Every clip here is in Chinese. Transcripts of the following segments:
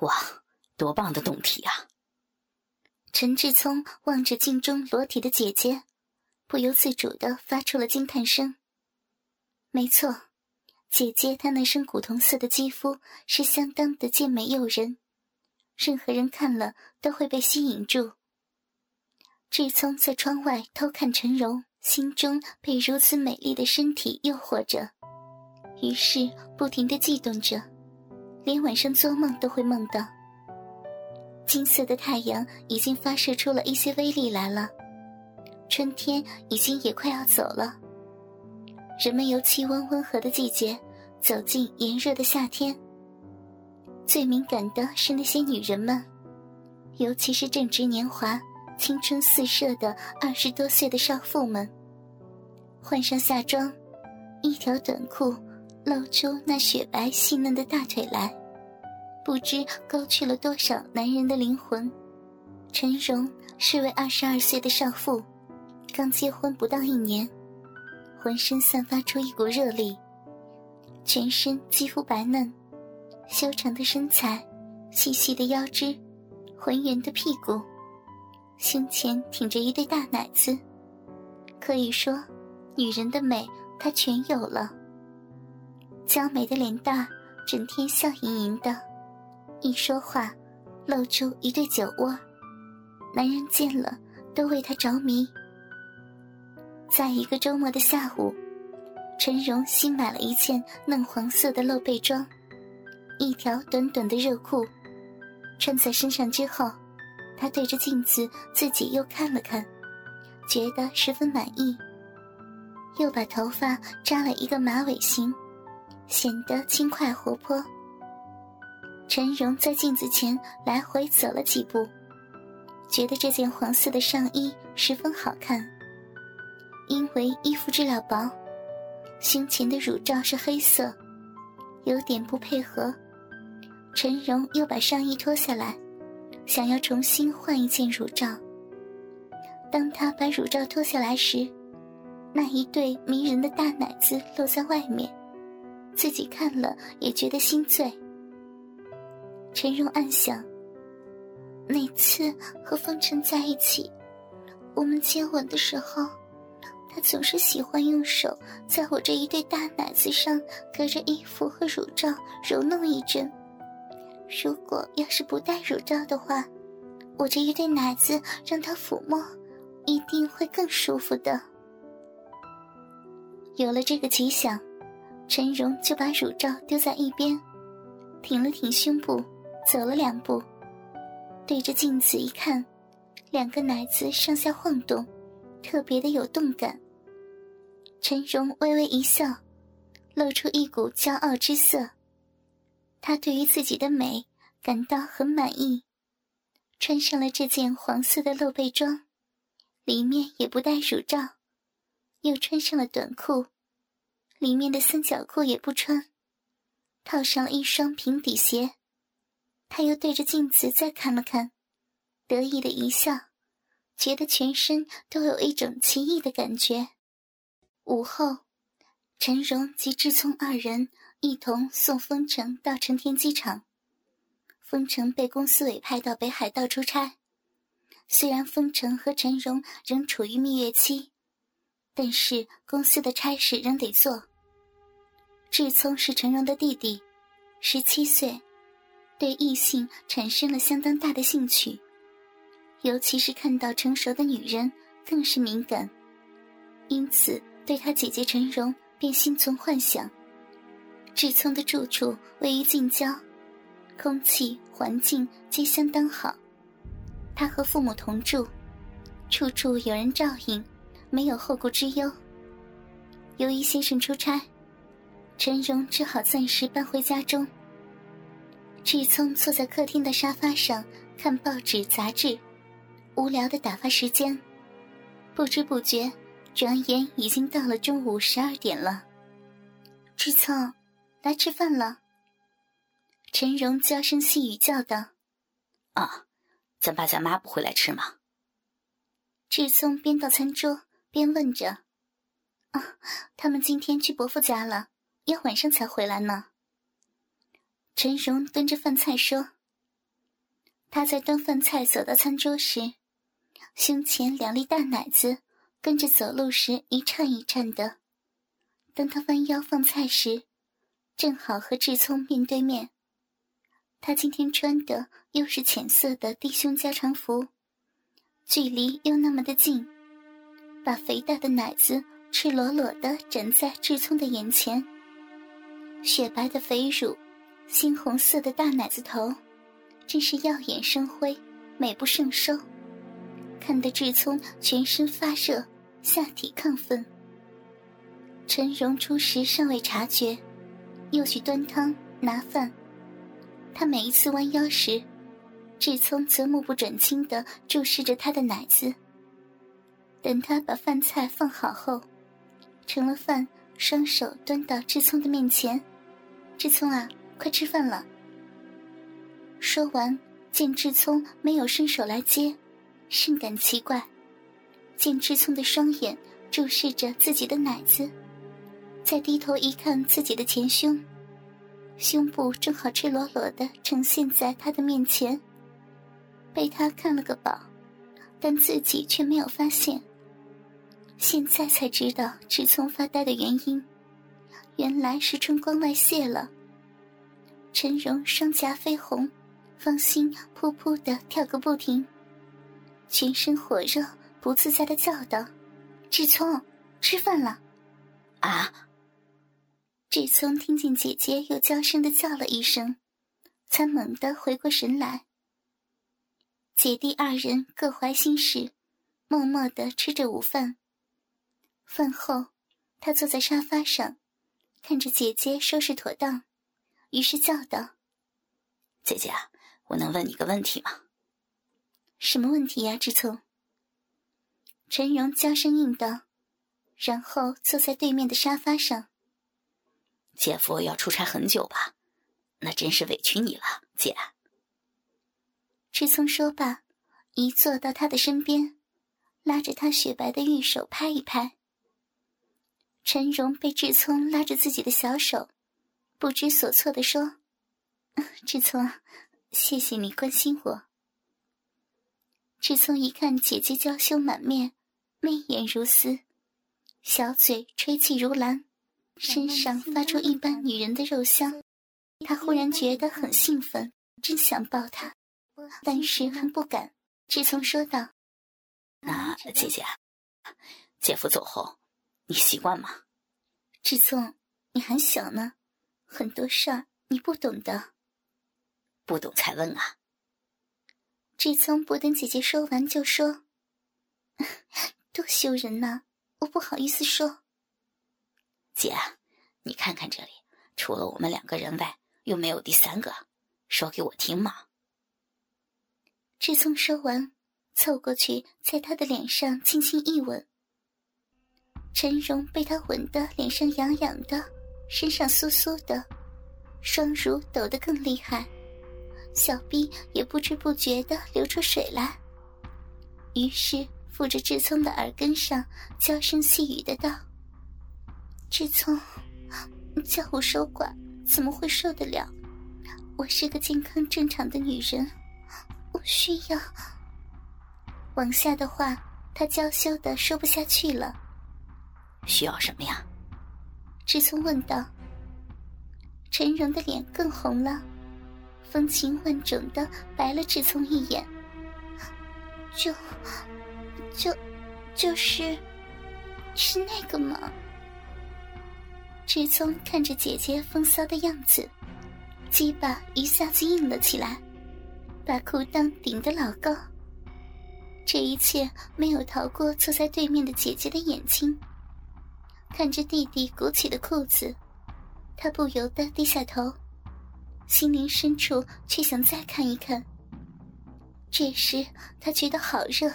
哇，多棒的胴体啊！陈志聪望着镜中裸体的姐姐，不由自主的发出了惊叹声。没错，姐姐她那身古铜色的肌肤是相当的健美诱人，任何人看了都会被吸引住。志聪在窗外偷看陈柔，心中被如此美丽的身体诱惑着，于是不停的悸动着，连晚上做梦都会梦到。金色的太阳已经发射出了一些威力来了，春天已经也快要走了。人们由气温温和的季节走进炎热的夏天，最敏感的是那些女人们，尤其是正值年华。青春四射的二十多岁的少妇们，换上夏装，一条短裤露出那雪白细嫩的大腿来，不知勾去了多少男人的灵魂。陈荣是位二十二岁的少妇，刚结婚不到一年，浑身散发出一股热力，全身肌肤白嫩，修长的身材，细细的腰肢，浑圆的屁股。胸前挺着一对大奶子，可以说，女人的美她全有了。娇美的脸蛋，整天笑盈盈的，一说话，露出一对酒窝，男人见了都为她着迷。在一个周末的下午，陈荣新买了一件嫩黄色的露背装，一条短短的热裤，穿在身上之后。他对着镜子自己又看了看，觉得十分满意，又把头发扎了一个马尾型，显得轻快活泼。陈荣在镜子前来回走了几步，觉得这件黄色的上衣十分好看。因为衣服质量薄，胸前的乳罩是黑色，有点不配合。陈荣又把上衣脱下来。想要重新换一件乳罩。当他把乳罩脱下来时，那一对迷人的大奶子露在外面，自己看了也觉得心醉。陈荣暗想：每次和风尘在一起，我们接吻的时候，他总是喜欢用手在我这一对大奶子上，隔着衣服和乳罩揉弄一阵。如果要是不戴乳罩的话，我这一对奶子让他抚摸，一定会更舒服的。有了这个奇想，陈荣就把乳罩丢在一边，挺了挺胸部，走了两步，对着镜子一看，两个奶子上下晃动，特别的有动感。陈荣微微一笑，露出一股骄傲之色。他对于自己的美感到很满意，穿上了这件黄色的露背装，里面也不带乳罩，又穿上了短裤，里面的三角裤也不穿，套上了一双平底鞋。他又对着镜子再看了看，得意的一笑，觉得全身都有一种奇异的感觉。午后，陈荣及志聪二人。一同送丰城到成田机场。丰城被公司委派到北海道出差，虽然丰城和陈荣仍处于蜜月期，但是公司的差事仍得做。志聪是陈荣的弟弟，十七岁，对异性产生了相当大的兴趣，尤其是看到成熟的女人更是敏感，因此对他姐姐陈荣便心存幻想。志聪的住处位于近郊，空气环境皆相当好。他和父母同住，处处有人照应，没有后顾之忧。由于先生出差，陈荣只好暂时搬回家中。志聪坐在客厅的沙发上看报纸杂志，无聊的打发时间。不知不觉，转眼已经到了中午十二点了。志聪。来吃饭了。陈荣娇声细语叫道：“啊，咱爸咱妈不会来吃吗？”志聪边到餐桌边问着：“啊，他们今天去伯父家了，要晚上才回来呢。”陈荣端着饭菜说：“他在端饭菜走到餐桌时，胸前两粒大奶子跟着走路时一颤一颤的。当他弯腰放菜时，正好和志聪面对面。他今天穿的又是浅色的低胸加长服，距离又那么的近，把肥大的奶子赤裸裸的展在志聪的眼前。雪白的肥乳，猩红色的大奶子头，真是耀眼生辉，美不胜收，看得志聪全身发热，下体亢奋。陈荣初时尚未察觉，又去端汤拿饭。他每一次弯腰时，志聪则目不转睛地注视着他的奶子。等他把饭菜放好后，盛了饭，双手端到志聪的面前：“志聪啊，快吃饭了。”说完，见志聪没有伸手来接，甚感奇怪。见志聪的双眼注视着自己的奶子，再低头一看自己的前胸。胸部正好赤裸裸的呈现在他的面前，被他看了个饱，但自己却没有发现。现在才知道志聪发呆的原因，原来是春光外泄了。陈荣双颊绯红，芳心扑扑的跳个不停，全身火热，不自在的叫道：“志聪，吃饭了。”啊！志聪听见姐姐又娇声的叫了一声，才猛地回过神来。姐弟二人各怀心事，默默的吃着午饭。饭后，他坐在沙发上，看着姐姐收拾妥当，于是叫道：“姐姐，我能问你个问题吗？”“什么问题呀，志聪？”陈荣娇声应道，然后坐在对面的沙发上。姐夫要出差很久吧？那真是委屈你了，姐。志聪说罢，一坐到他的身边，拉着他雪白的玉手拍一拍。陈荣被志聪拉着自己的小手，不知所措的说：“ 志聪，谢谢你关心我。”志聪一看姐姐娇羞满面，媚眼如丝，小嘴吹气如兰。身上发出一般女人的肉香，他忽然觉得很兴奋，真想抱她，但是还不敢。志聪说道：“那姐姐，姐夫走后，你习惯吗？”志聪，你还小呢，很多事儿你不懂的。不懂才问啊。志聪不等姐姐说完就说：“ 多羞人呐，我不好意思说。”姐，你看看这里，除了我们两个人外，又没有第三个，说给我听嘛。志聪说完，凑过去，在他的脸上轻轻一吻。陈荣被他吻得脸上痒痒的，身上酥酥的，双乳抖得更厉害，小臂也不知不觉的流出水来。于是附着志聪的耳根上，娇声细语的道。志聪，叫我守寡怎么会受得了？我是个健康正常的女人，我需要……往下的话，他娇羞的说不下去了。需要什么呀？志聪问道。陈荣的脸更红了，风情万种的白了志聪一眼。就……就……就是……是那个吗？志聪看着姐姐风骚的样子，鸡巴一下子硬了起来，把裤裆顶得老高。这一切没有逃过坐在对面的姐姐的眼睛。看着弟弟鼓起的裤子，他不由得低下头，心灵深处却想再看一看。这时他觉得好热，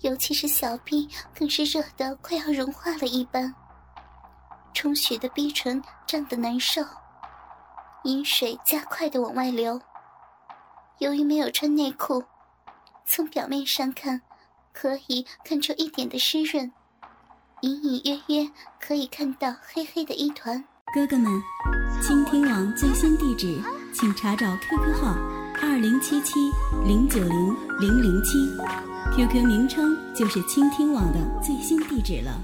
尤其是小臂更是热得快要融化了一般。充血的逼唇胀得难受，饮水加快的往外流。由于没有穿内裤，从表面上看，可以看出一点的湿润，隐隐约约可以看到黑黑的一团。哥哥们，倾听网最新地址，请查找 QQ 号。二零七七零九零零零七，QQ 名称就是倾听网的最新地址了。